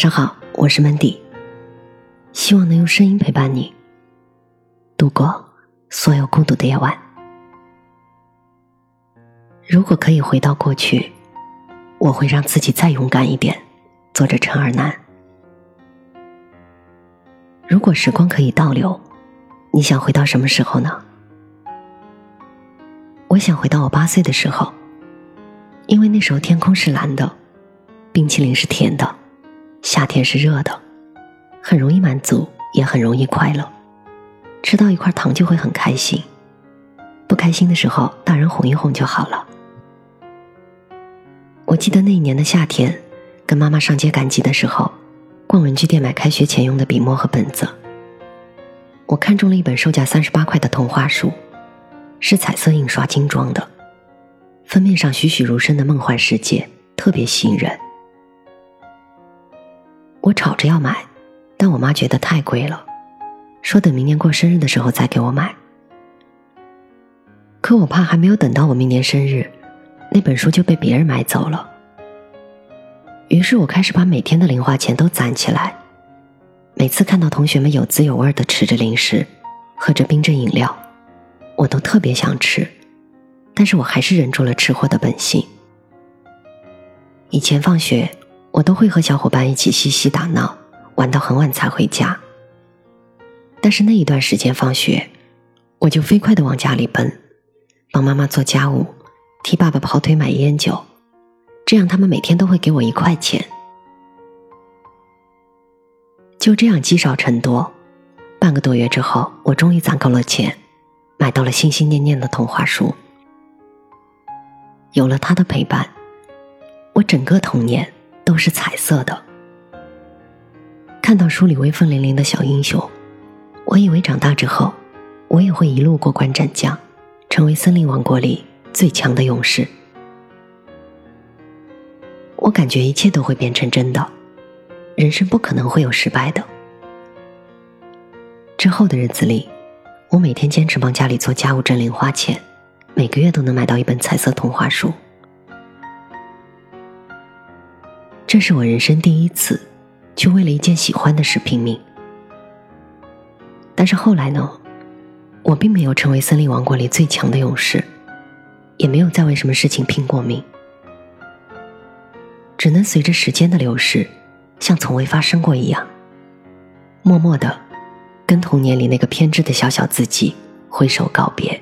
晚上好，我是 Mandy，希望能用声音陪伴你度过所有孤独的夜晚。如果可以回到过去，我会让自己再勇敢一点。作者陈尔南。如果时光可以倒流，你想回到什么时候呢？我想回到我八岁的时候，因为那时候天空是蓝的，冰淇淋是甜的，夏天是热的，很容易满足，也很容易快乐。吃到一块糖就会很开心，不开心的时候大人哄一哄就好了。我记得那一年的夏天，跟妈妈上街赶集的时候，逛文具店买开学前用的笔墨和本子。我看中了一本售价三十八块的童话书。是彩色印刷精装的，封面上栩栩如生的梦幻世界，特别吸引人。我吵着要买，但我妈觉得太贵了，说等明年过生日的时候再给我买。可我怕还没有等到我明年生日，那本书就被别人买走了。于是我开始把每天的零花钱都攒起来，每次看到同学们有滋有味的吃着零食，喝着冰镇饮料。我都特别想吃，但是我还是忍住了吃货的本性。以前放学，我都会和小伙伴一起嬉戏打闹，玩到很晚才回家。但是那一段时间放学，我就飞快的往家里奔，帮妈妈做家务，替爸爸跑腿买烟酒，这样他们每天都会给我一块钱。就这样积少成多，半个多月之后，我终于攒够了钱。买到了心心念念的童话书，有了他的陪伴，我整个童年都是彩色的。看到书里威风凛凛的小英雄，我以为长大之后，我也会一路过关斩将，成为森林王国里最强的勇士。我感觉一切都会变成真的，人生不可能会有失败的。之后的日子里。我每天坚持帮家里做家务挣零花钱，每个月都能买到一本彩色童话书。这是我人生第一次，去为了一件喜欢的事拼命。但是后来呢，我并没有成为森林王国里最强的勇士，也没有再为什么事情拼过命，只能随着时间的流逝，像从未发生过一样，默默的。跟童年里那个偏执的小小自己挥手告别。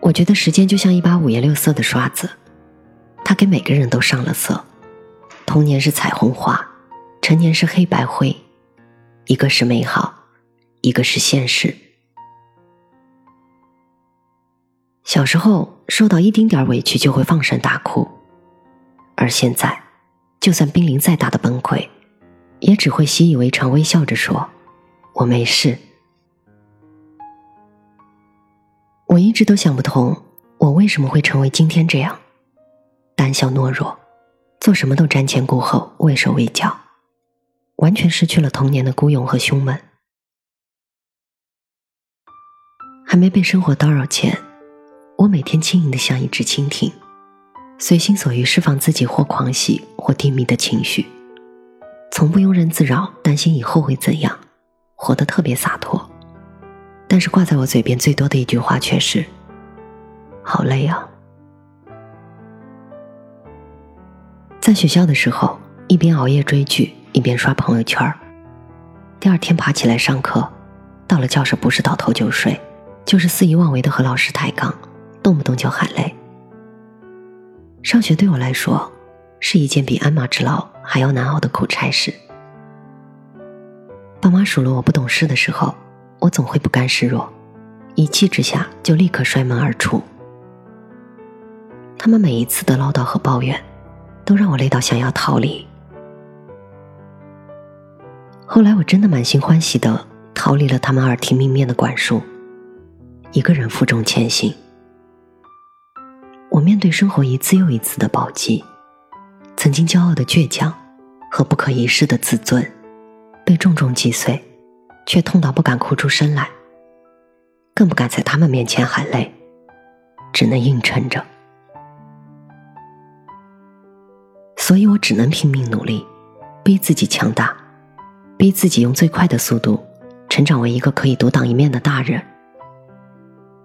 我觉得时间就像一把五颜六色的刷子，他给每个人都上了色。童年是彩虹画，成年是黑白灰，一个是美好，一个是现实。小时候受到一丁点委屈就会放声大哭，而现在，就算濒临再大的崩溃。也只会习以为常，微笑着说：“我没事。”我一直都想不通，我为什么会成为今天这样，胆小懦弱，做什么都瞻前顾后，畏手畏脚，完全失去了童年的孤勇和凶猛。还没被生活叨扰前，我每天轻盈的像一只蜻蜓，随心所欲释放自己或狂喜或低迷的情绪。从不庸人自扰，担心以后会怎样，活得特别洒脱。但是挂在我嘴边最多的一句话却是：“好累啊。”在学校的时候，一边熬夜追剧，一边刷朋友圈第二天爬起来上课，到了教室不是倒头就睡，就是肆意妄为的和老师抬杠，动不动就喊累。上学对我来说，是一件比鞍马之劳。还要难熬的苦差事。爸妈数落我不懂事的时候，我总会不甘示弱，一气之下就立刻摔门而出。他们每一次的唠叨和抱怨，都让我累到想要逃离。后来我真的满心欢喜的逃离了他们耳提面命的管束，一个人负重前行。我面对生活一次又一次的暴击。曾经骄傲的倔强和不可一世的自尊，被重重击碎，却痛到不敢哭出声来，更不敢在他们面前喊累，只能硬撑着。所以我只能拼命努力，逼自己强大，逼自己用最快的速度成长为一个可以独当一面的大人。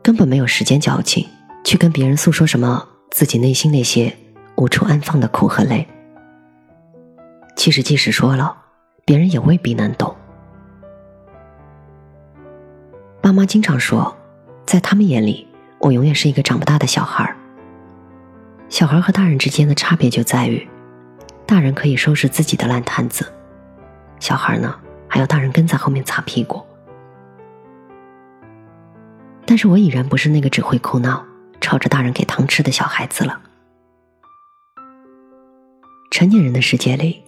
根本没有时间矫情，去跟别人诉说什么自己内心那些无处安放的苦和累。其实即使说了，别人也未必能懂。爸妈经常说，在他们眼里，我永远是一个长不大的小孩。小孩和大人之间的差别就在于，大人可以收拾自己的烂摊子，小孩呢还要大人跟在后面擦屁股。但是我已然不是那个只会哭闹、吵着大人给糖吃的小孩子了。成年人的世界里，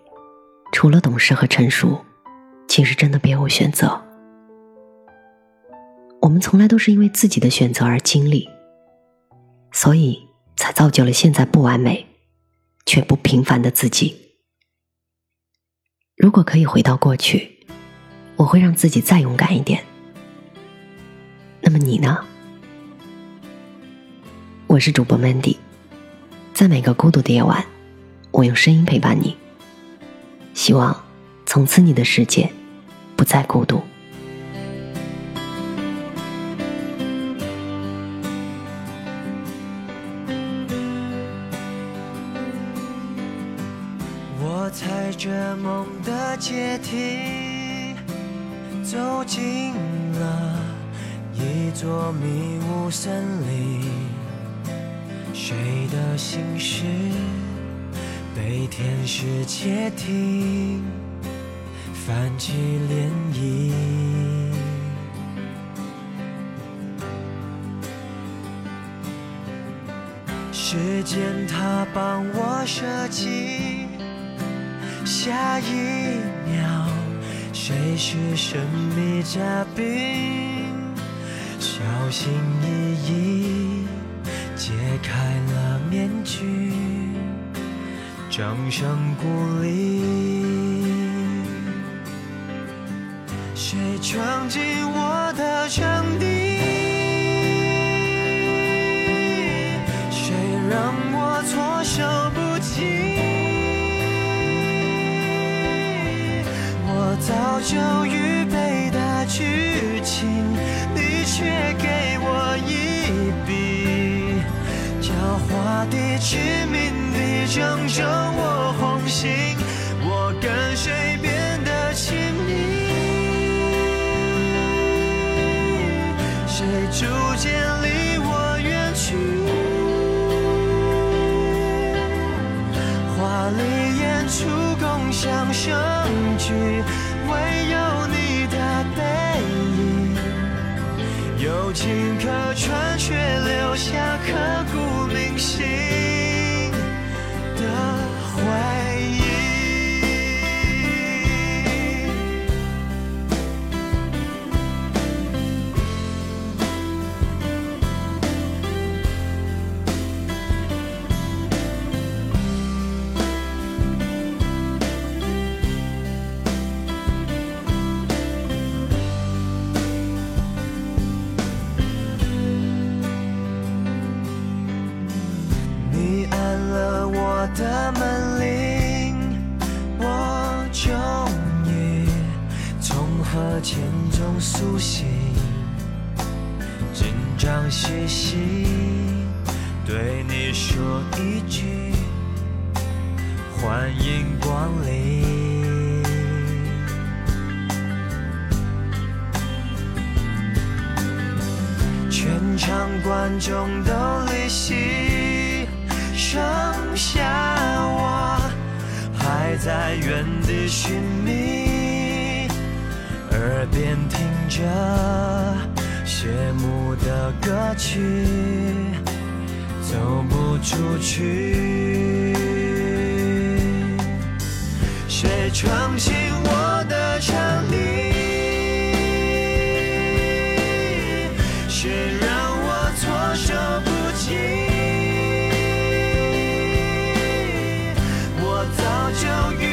除了懂事和成熟，其实真的别无选择。我们从来都是因为自己的选择而经历，所以。才造就了现在不完美却不平凡的自己。如果可以回到过去，我会让自己再勇敢一点。那么你呢？我是主播 Mandy，在每个孤独的夜晚，我用声音陪伴你。希望从此你的世界不再孤独。踩着梦的阶梯，走进了一座迷雾森林。谁的心事被天使窃听，泛起涟漪。时间它帮我设计。下一秒，谁是神秘嘉宾？小心翼翼揭开了面具，掌声鼓励。谁闯进我的场地？就预备的剧情，你却给我一笔，狡猾的、致命的，正中我红心，我跟谁变得亲密？谁逐渐离我远去？华丽演出，共享盛举。会有的门铃，我终于从河潜中苏醒，紧张兮兮对你说一句欢迎光临，全场观众都离席，剩下我。还在原地寻觅，耳边听着谢幕的歌曲，走不出去。谁闯进就